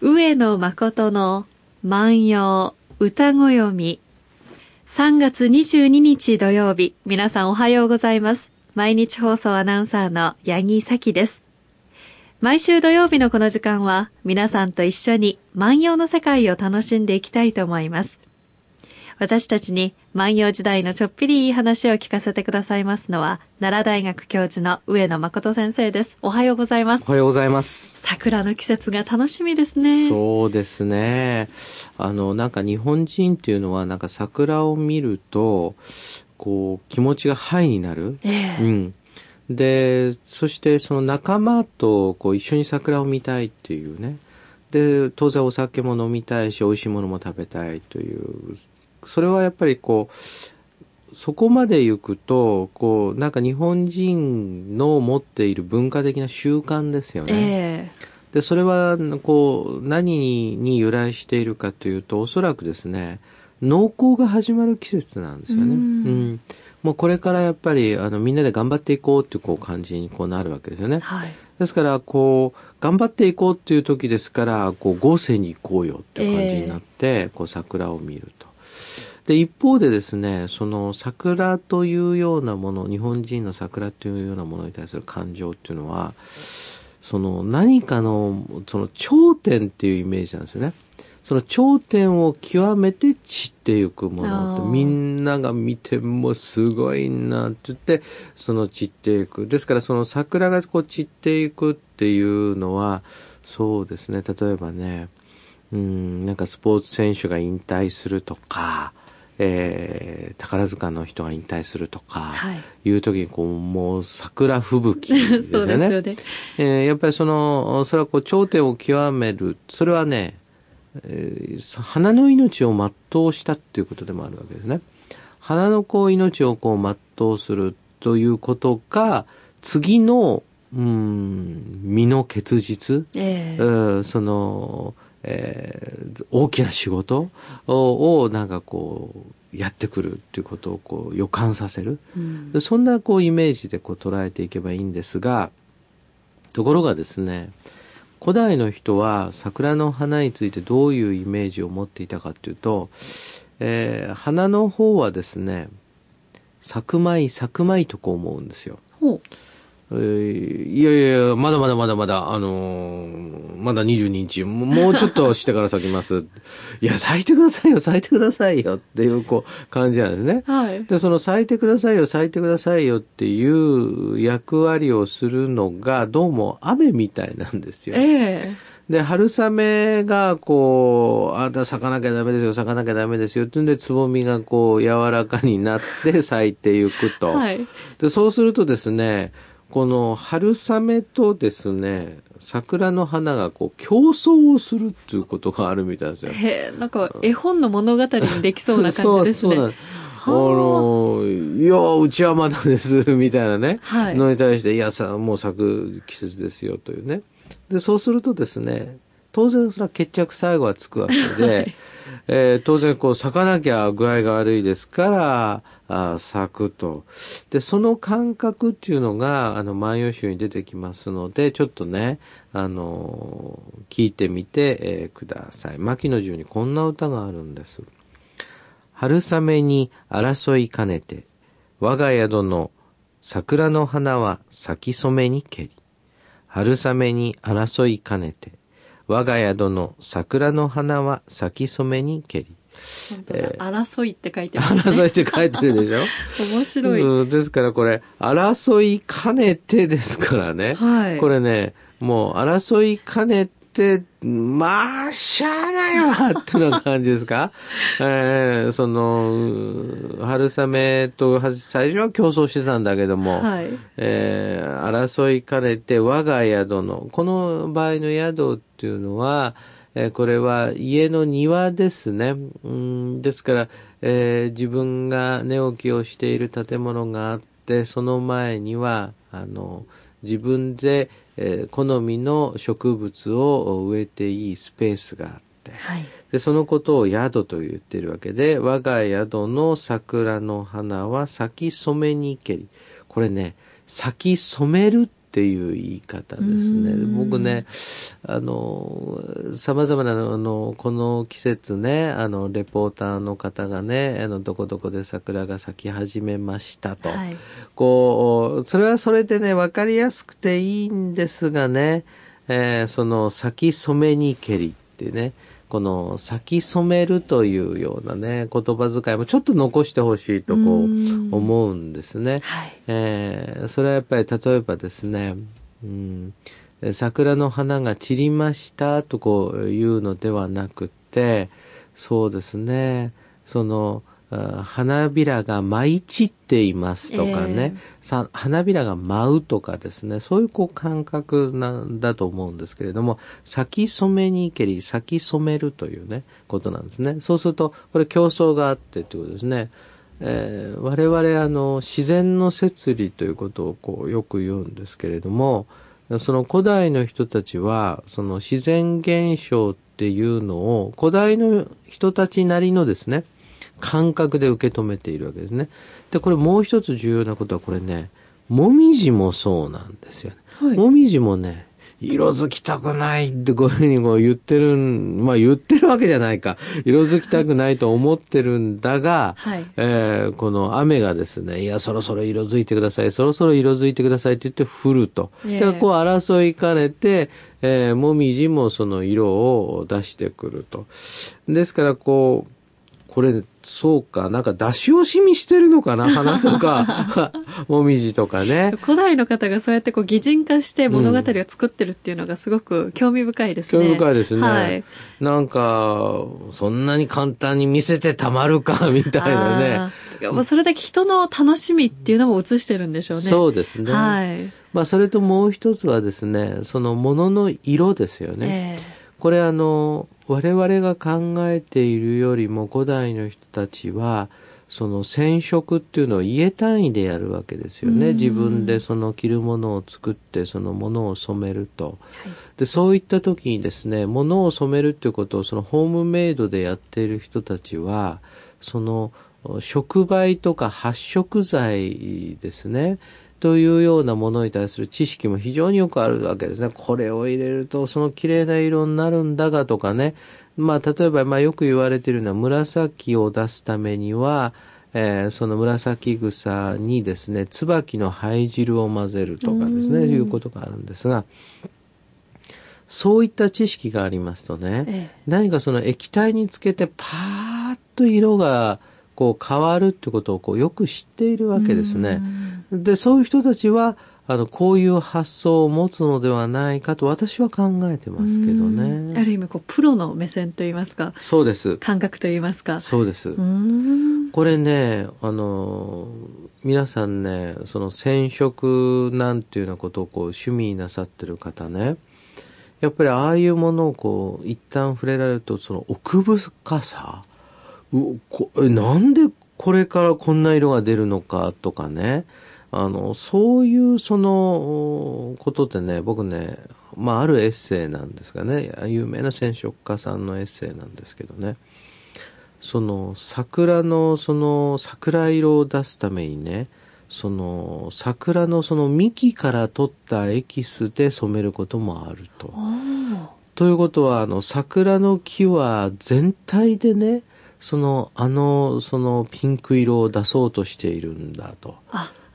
上野誠の万葉歌声読み。3月22日土曜日。皆さんおはようございます。毎日放送アナウンサーの八木咲です。毎週土曜日のこの時間は皆さんと一緒に万葉の世界を楽しんでいきたいと思います。私たちに万葉時代のちょっぴりいい話を聞かせてくださいますのは、奈良大学教授の上野誠先生です。おはようございます。おはようございます。桜の季節が楽しみですね。そうですね。あの、なんか日本人っていうのは、なんか桜を見ると、こう、気持ちがハイになる。えー、うん。で、そしてその仲間とこう一緒に桜を見たいっていうね。で、当然お酒も飲みたいし、美味しいものも食べたいという、それはやっぱりこうそこまで行くとこうなんか日本人の持っている文化的な習慣ですよね。えー、でそれはこう何に由来しているかというとおそらくですね農耕が始まる季節なんですよね。うん、もうこれからやっぱりあのみんなで頑張っていこうっていうこう感じにこうなるわけですよね。はい、ですからこう頑張っていこうっていう時ですからこう豪勢に行こうよっていう感じになって、えー、こう桜を見ると。で、一方でですね、その桜というようなもの、日本人の桜というようなものに対する感情っていうのは、その何かの、その頂点っていうイメージなんですよね。その頂点を極めて散っていくものみんなが見てもすごいなって言って、その散っていく。ですからその桜がこう散っていくっていうのは、そうですね、例えばね、うん、なんかスポーツ選手が引退するとか、えー、宝塚の人が引退するとかいう時にこう、もう桜吹雪ですよね。よねえー、やっぱりそのそれはこう頂点を極めるそれはね、えー、花の命を全うしたっていうことでもあるわけですね。花のこう命をこう全うするということが次のうん身の結実、えー、そのえー、大きな仕事をなんかこうやってくるっていうことをこう予感させる、うん、そんなこうイメージでこう捉えていけばいいんですがところがですね古代の人は桜の花についてどういうイメージを持っていたかっていうと、えー、花の方はですね咲くまい咲くまいとこう思うんですよ。えー、いやいやまだまだまだまだ、あのー、まだ22日、もうちょっとしてから咲きます。いや、咲いてくださいよ、咲いてくださいよっていう、こう、感じなんですね。はい。で、その咲いてくださいよ、咲いてくださいよっていう役割をするのが、どうも雨みたいなんですよ。ええーで、春雨が、こう、あんた咲かなきゃダメですよ、咲かなきゃダメですよ、ってんで、つぼみがこう、柔らかになって咲いていくと。はい。で、そうするとですね、この春雨とですね、桜の花がこう競争をするっていうことがあるみたいですよ。へえ、なんか絵本の物語にできそうな感じですね。そうそうあの、いや、うちはまだです、みたいなね、はい、のに対して、いやさ、もう咲く季節ですよ、というね。で、そうするとですね、当然それは決着最後はつくわけで、はいえー、当然こう咲かなきゃ具合が悪いですからあ咲くと。でその感覚っていうのがあの万葉集に出てきますのでちょっとねあの聞いてみて、えー、ください。牧野十にこんな歌があるんです。春雨に争いかねて我が宿の桜の花は咲き染めにけり。春雨に争いかねて我が宿の桜の花は咲き染めにけり。えー、争いって書いてある、ね、争いって書いてるでしょ？面白い、うん。ですからこれ、争い兼ねてですからね。はい。これね、もう争い兼ねて、まあ、しゃあないわっていう感じですか？えー、その、春雨と最初は競争してたんだけども、はい、えー、争い兼ねて我が宿の、この場合の宿っていうのは、えー、これは家の庭ですね。うんですから、えー、自分が寝起きをしている建物があって、その前には、あの、自分で、えー、好みの植物を植えていいスペースがあって、はい、でそのことを宿と言っているわけで我が宿の桜の花は咲き染めにけり。これね咲き染めるっっていう言い方ですね。僕ね、あの、様々な、あの、この季節ね、あの、レポーターの方がね、あの、どこどこで桜が咲き始めましたと。はい、こう、それはそれでね、わかりやすくていいんですがね、えー、その、咲き染めにけりってね、この咲き染めるというようなね、言葉遣いもちょっと残してほしいとこう思うんですね。はい、えー、それはやっぱり例えばですね、うん、桜の花が散りましたとこういうのではなくて、そうですね、その、花びらが舞い散っていますとかね、えー、花びらが舞うとかですね、そういうこう感覚なんだと思うんですけれども、咲き染めに行けり、咲き染めるというね、ことなんですね。そうすると、これ競争があってということですね。えー、我々あの自然の摂理ということをこうよく言うんですけれどもその古代の人たちはその自然現象っていうのを古代の人たちなりのですね感覚で受け止めているわけですね。で、これもう一つ重要なことはこれね、もみじもそうなんですよね。はい、もみじもね、色づきたくないってこういうふうにこう言ってるまあ言ってるわけじゃないか。色づきたくないと思ってるんだが、はい、えー、この雨がですね、いや、そろそろ色づいてください、そろそろ色づいてくださいって言って降ると。で、こう争いかねて、えー、もみじもその色を出してくると。ですから、こう、これ、そうか、なんか出し惜しみしてるのかな花とか、もみじとかね。古代の方がそうやってこう擬人化して物語を作ってるっていうのがすごく興味深いですね。興味深いですね。はい、なんか、そんなに簡単に見せてたまるか、みたいなね。もうそれだけ人の楽しみっていうのも映してるんでしょうね。そうですね。はい。まあ、それともう一つはですね、そのものの色ですよね。えー、これあの、我々が考えているよりも古代の人たちはその染色っていうのを家単位でやるわけですよね。自分でその着るものを作ってそのものを染めると。はい、で、そういった時にですね、ものを染めるっていうことをそのホームメイドでやっている人たちは、その触媒とか発色剤ですね。というようなものに対する知識も非常によくあるわけですね。これを入れるとその綺麗な色になるんだがとかね。まあ例えばまあよく言われているのは紫を出すためには、えー、その紫草にですね、椿の灰汁を混ぜるとかですね、いうことがあるんですが、そういった知識がありますとね、ええ、何かその液体につけてパーッと色がこう変わるってことをこうよく知っているわけですね。で、そういう人たちは、あの、こういう発想を持つのではないかと私は考えてますけどね。ある意味、こう、プロの目線といいますか。そうです。感覚といいますか。そうです。これね、あの、皆さんね、その染色なんていうようなことをこう趣味になさってる方ね、やっぱりああいうものをこう、一旦触れられると、その奥深さ、うこなんでこれからこんな色が出るのかとかね、あの、そういうそのことでね、僕ね、まああるエッセイなんですがね、有名な染色家さんのエッセイなんですけどね、その桜のその桜色を出すためにね、その桜のその幹から取ったエキスで染めることもあると。ということは、あの、桜の木は全体でね、その、あの、そのピンク色を出そうとしているんだと。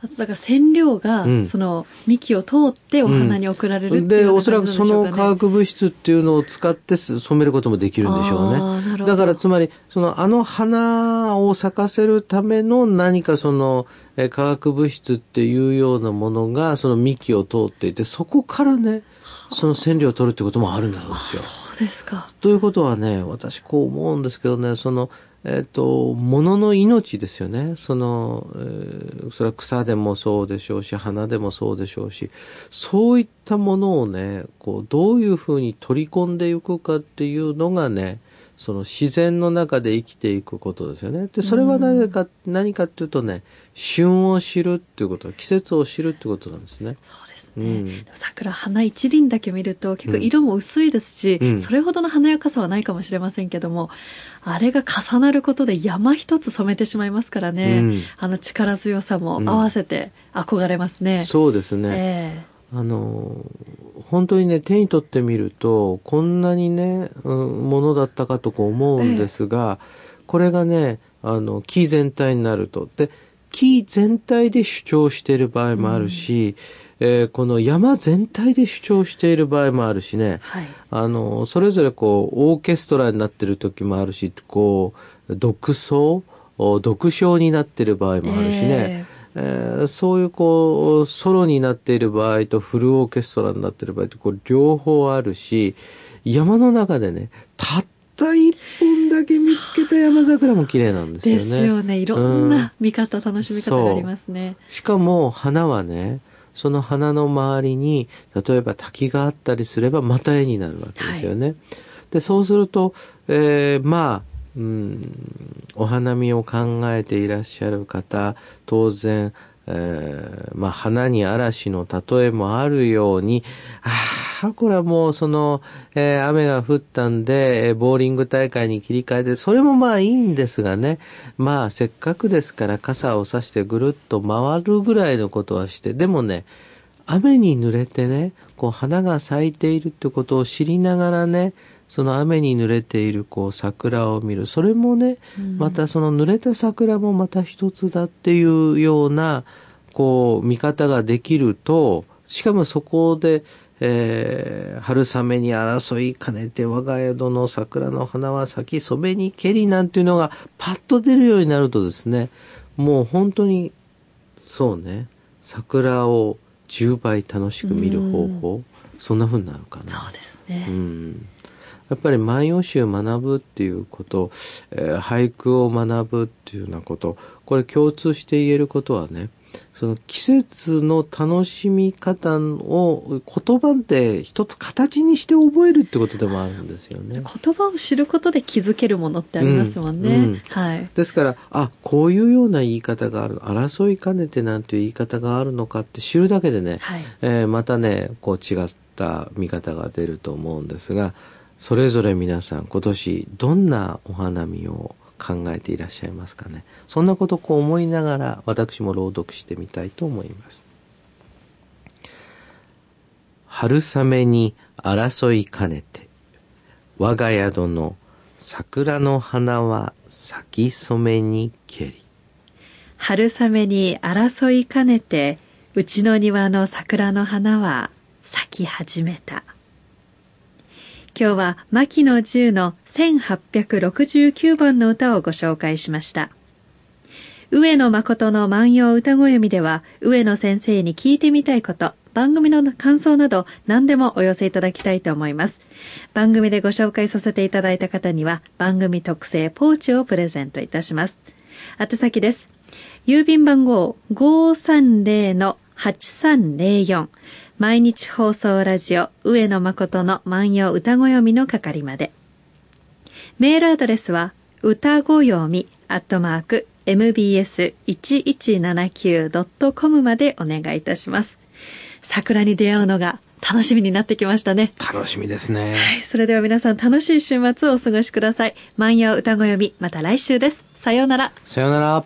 ああとだから染料が、その幹を通ってお花に送られる、うん、で、おそらくその化学物質っていうのを使って染めることもできるんでしょうね。だからつまり、そのあの花を咲かせるための何かその、え化学物質っていうようなものがその幹を通っていて、そこからね、その染料を取るってこともあるんだそうですよ。そうですか。ということはね、私こう思うんですけどね、その、えっ、ー、と、物の命ですよね。その、えー、それは草でもそうでしょうし、花でもそうでしょうし、そういったものをね、こう、どういうふうに取り込んでいくかっていうのがね、その自然の中で生きていくことですよね。で、それは何か、うん、何かっていうとね、旬を知るっていうこと、季節を知るっていうことなんですね。そうですね。うん、桜、花一輪だけ見ると結構色も薄いですし、うん、それほどの華やかさはないかもしれませんけども、あれが重なることで山一つ染めてしまいますからね。あの力強さも合わせて憧れますね。そうですね。えーあの、本当にね、手に取ってみると、こんなにね、うん、ものだったかとこ思うんですが、ええ、これがね、あの、木全体になると。で、木全体で主張している場合もあるし、うん、えー、この山全体で主張している場合もあるしね、はい、あの、それぞれこう、オーケストラになってる時もあるし、こう、独奏、独唱になってる場合もあるしね、えー、えー、そういうこう、ソロになっている場合とフルオーケストラになっている場合と、こう、両方あるし、山の中でね、たった一本だけ見つけた山桜も綺麗なんですよね。ですよね。いろんな見方、うん、楽しみ方がありますね。しかも花はね、その花の周りに、例えば滝があったりすればまた絵になるわけですよね。はい、で、そうすると、えー、まあ、うん、お花見を考えていらっしゃる方、当然、えー、まあ、花に嵐の例えもあるように、ああ、これはもうその、えー、雨が降ったんで、え、ボーリング大会に切り替えて、それもまあいいんですがね、まあせっかくですから傘を差してぐるっと回るぐらいのことはして、でもね、雨に濡れてね、こう花が咲いているってことを知りながらね、その雨に濡れているこう桜を見る。それもね、またその濡れた桜もまた一つだっていうような、こう、見方ができると、しかもそこで、えー、春雨に争い兼ねて我が宿の桜の花は咲き染めにけりなんていうのがパッと出るようになるとですね、もう本当に、そうね、桜を10倍楽しく見る方法、そんな風になるかな。そうですね。うんやっぱり万葉集を学ぶっていうこと、えー、俳句を学ぶっていうようなこと、これ共通して言えることはね、その季節の楽しみ方を言葉で一つ形にして覚えるってことでもあるんですよね。言葉を知ることで気づけるものってありますもんね。うんうん、はい。ですから、あ、こういうような言い方がある、争いかねてなんていう言い方があるのかって知るだけでね、はい、えー、またね、こう違った見方が出ると思うんですが、それぞれ皆さん今年どんなお花見を考えていらっしゃいますかね？そんなことをこう思いながら私も朗読してみたいと思います。春雨に争いかねて、我が宿の桜の花は咲き染めにけり。春雨に争いかねて、うちの庭の桜の花は咲き始めた。今日は牧野十の1869番の歌をご紹介しました。上野誠の万葉歌子読みでは、上野先生に聞いてみたいこと、番組の感想など何でもお寄せいただきたいと思います。番組でご紹介させていただいた方には、番組特製ポーチをプレゼントいたします。宛先です。郵便番号530-8304毎日放送ラジオ上野誠の万葉歌子読みの係まで。メールアドレスは歌子読みアットマーク mbs1179.com までお願いいたします。桜に出会うのが楽しみになってきましたね。楽しみですね。はい。それでは皆さん楽しい週末をお過ごしください。万葉歌子読み、また来週です。さようなら。さようなら。